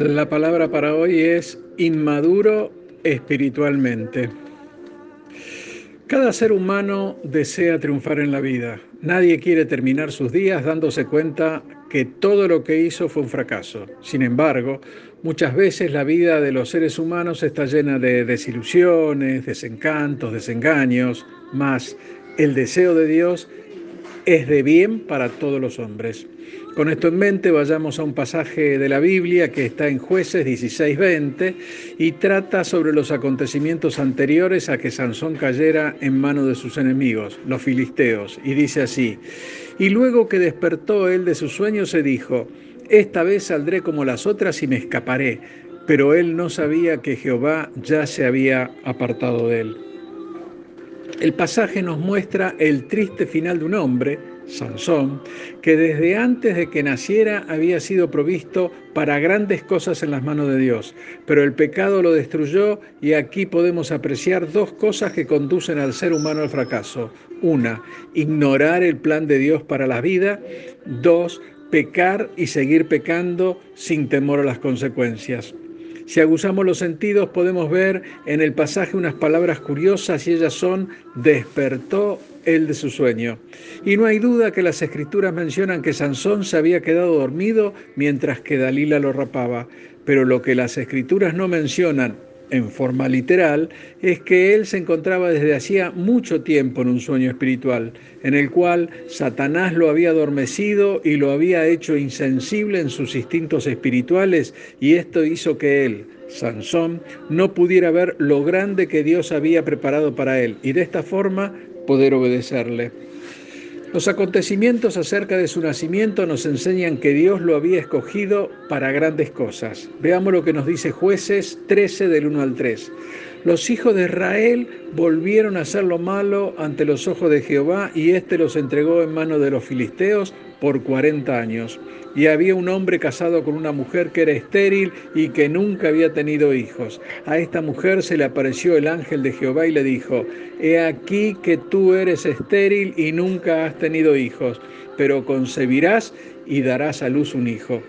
La palabra para hoy es inmaduro espiritualmente. Cada ser humano desea triunfar en la vida. Nadie quiere terminar sus días dándose cuenta que todo lo que hizo fue un fracaso. Sin embargo, muchas veces la vida de los seres humanos está llena de desilusiones, desencantos, desengaños, más el deseo de Dios es de bien para todos los hombres. Con esto en mente, vayamos a un pasaje de la Biblia que está en Jueces 16:20 y trata sobre los acontecimientos anteriores a que Sansón cayera en manos de sus enemigos, los filisteos, y dice así: Y luego que despertó él de su sueño, se dijo: Esta vez saldré como las otras y me escaparé. Pero él no sabía que Jehová ya se había apartado de él. El pasaje nos muestra el triste final de un hombre, Sansón, que desde antes de que naciera había sido provisto para grandes cosas en las manos de Dios, pero el pecado lo destruyó y aquí podemos apreciar dos cosas que conducen al ser humano al fracaso. Una, ignorar el plan de Dios para la vida. Dos, pecar y seguir pecando sin temor a las consecuencias. Si aguzamos los sentidos podemos ver en el pasaje unas palabras curiosas y ellas son despertó el de su sueño. Y no hay duda que las escrituras mencionan que Sansón se había quedado dormido mientras que Dalila lo rapaba, pero lo que las escrituras no mencionan en forma literal, es que él se encontraba desde hacía mucho tiempo en un sueño espiritual, en el cual Satanás lo había adormecido y lo había hecho insensible en sus instintos espirituales, y esto hizo que él, Sansón, no pudiera ver lo grande que Dios había preparado para él, y de esta forma poder obedecerle. Los acontecimientos acerca de su nacimiento nos enseñan que Dios lo había escogido para grandes cosas. Veamos lo que nos dice jueces 13 del 1 al 3. Los hijos de Israel volvieron a hacer lo malo ante los ojos de Jehová y éste los entregó en manos de los filisteos por 40 años. Y había un hombre casado con una mujer que era estéril y que nunca había tenido hijos. A esta mujer se le apareció el ángel de Jehová y le dijo, He aquí que tú eres estéril y nunca has tenido hijos, pero concebirás y darás a luz un hijo.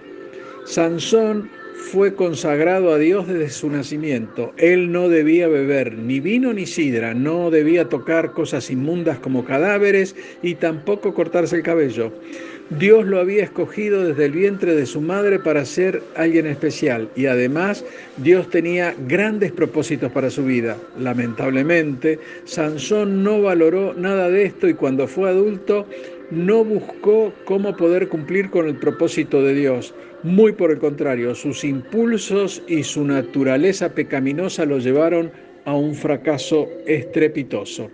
Sansón fue consagrado a Dios desde su nacimiento. Él no debía beber ni vino ni sidra, no debía tocar cosas inmundas como cadáveres y tampoco cortarse el cabello. Dios lo había escogido desde el vientre de su madre para ser alguien especial y además Dios tenía grandes propósitos para su vida. Lamentablemente, Sansón no valoró nada de esto y cuando fue adulto no buscó cómo poder cumplir con el propósito de Dios. Muy por el contrario, sus impulsos y su naturaleza pecaminosa lo llevaron a un fracaso estrepitoso.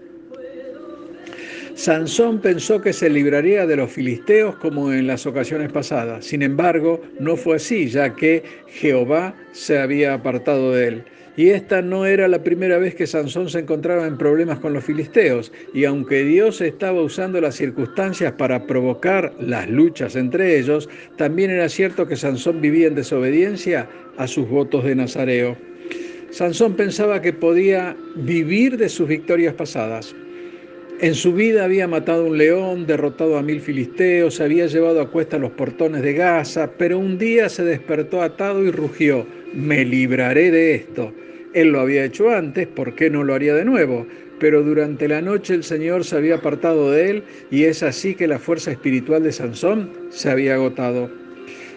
Sansón pensó que se libraría de los filisteos como en las ocasiones pasadas. Sin embargo, no fue así, ya que Jehová se había apartado de él. Y esta no era la primera vez que Sansón se encontraba en problemas con los filisteos, y aunque Dios estaba usando las circunstancias para provocar las luchas entre ellos, también era cierto que Sansón vivía en desobediencia a sus votos de Nazareo. Sansón pensaba que podía vivir de sus victorias pasadas, en su vida había matado un león, derrotado a mil filisteos, había llevado a cuesta los portones de Gaza, pero un día se despertó atado y rugió, me libraré de esto. Él lo había hecho antes, ¿por qué no lo haría de nuevo? Pero durante la noche el Señor se había apartado de él y es así que la fuerza espiritual de Sansón se había agotado.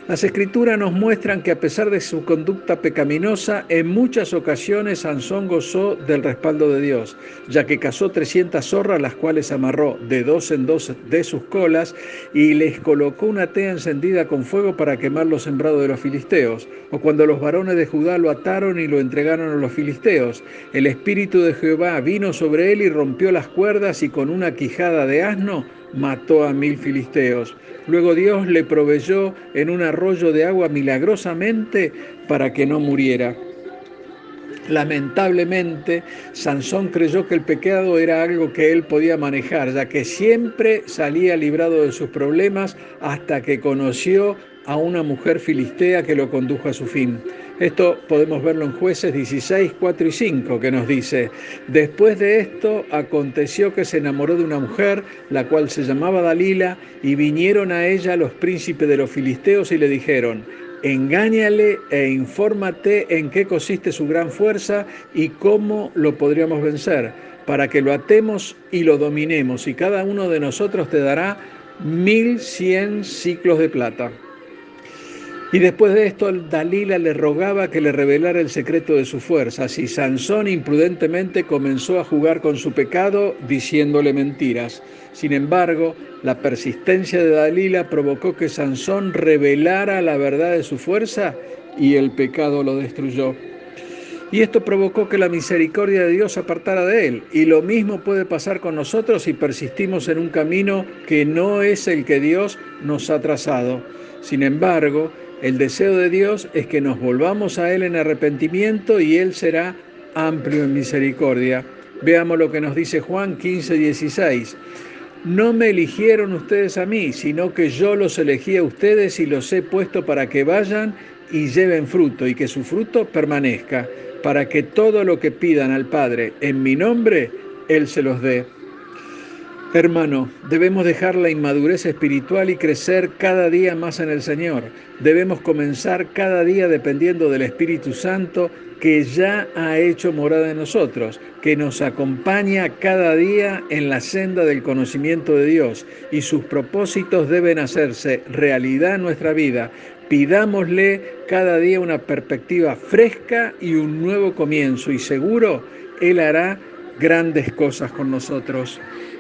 Las escrituras nos muestran que a pesar de su conducta pecaminosa, en muchas ocasiones Sansón gozó del respaldo de Dios, ya que cazó 300 zorras, las cuales amarró de dos en dos de sus colas y les colocó una tea encendida con fuego para quemar los sembrados de los filisteos. O cuando los varones de Judá lo ataron y lo entregaron a los filisteos, el espíritu de Jehová vino sobre él y rompió las cuerdas y con una quijada de asno mató a mil filisteos. Luego Dios le proveyó en un arroyo de agua milagrosamente para que no muriera. Lamentablemente, Sansón creyó que el pecado era algo que él podía manejar, ya que siempre salía librado de sus problemas hasta que conoció a una mujer filistea que lo condujo a su fin. Esto podemos verlo en jueces 16, 4 y 5, que nos dice, después de esto aconteció que se enamoró de una mujer, la cual se llamaba Dalila, y vinieron a ella los príncipes de los filisteos y le dijeron, engáñale e infórmate en qué consiste su gran fuerza y cómo lo podríamos vencer, para que lo atemos y lo dominemos, y cada uno de nosotros te dará mil cien ciclos de plata. Y después de esto, Dalila le rogaba que le revelara el secreto de su fuerza. Y Sansón imprudentemente comenzó a jugar con su pecado diciéndole mentiras. Sin embargo, la persistencia de Dalila provocó que Sansón revelara la verdad de su fuerza y el pecado lo destruyó. Y esto provocó que la misericordia de Dios apartara de él. Y lo mismo puede pasar con nosotros si persistimos en un camino que no es el que Dios nos ha trazado. Sin embargo, el deseo de Dios es que nos volvamos a Él en arrepentimiento y Él será amplio en misericordia. Veamos lo que nos dice Juan 15, 16. No me eligieron ustedes a mí, sino que yo los elegí a ustedes y los he puesto para que vayan y lleven fruto y que su fruto permanezca, para que todo lo que pidan al Padre en mi nombre, Él se los dé. Hermano, debemos dejar la inmadurez espiritual y crecer cada día más en el Señor. Debemos comenzar cada día dependiendo del Espíritu Santo que ya ha hecho morada en nosotros, que nos acompaña cada día en la senda del conocimiento de Dios y sus propósitos deben hacerse realidad en nuestra vida. Pidámosle cada día una perspectiva fresca y un nuevo comienzo y seguro Él hará grandes cosas con nosotros.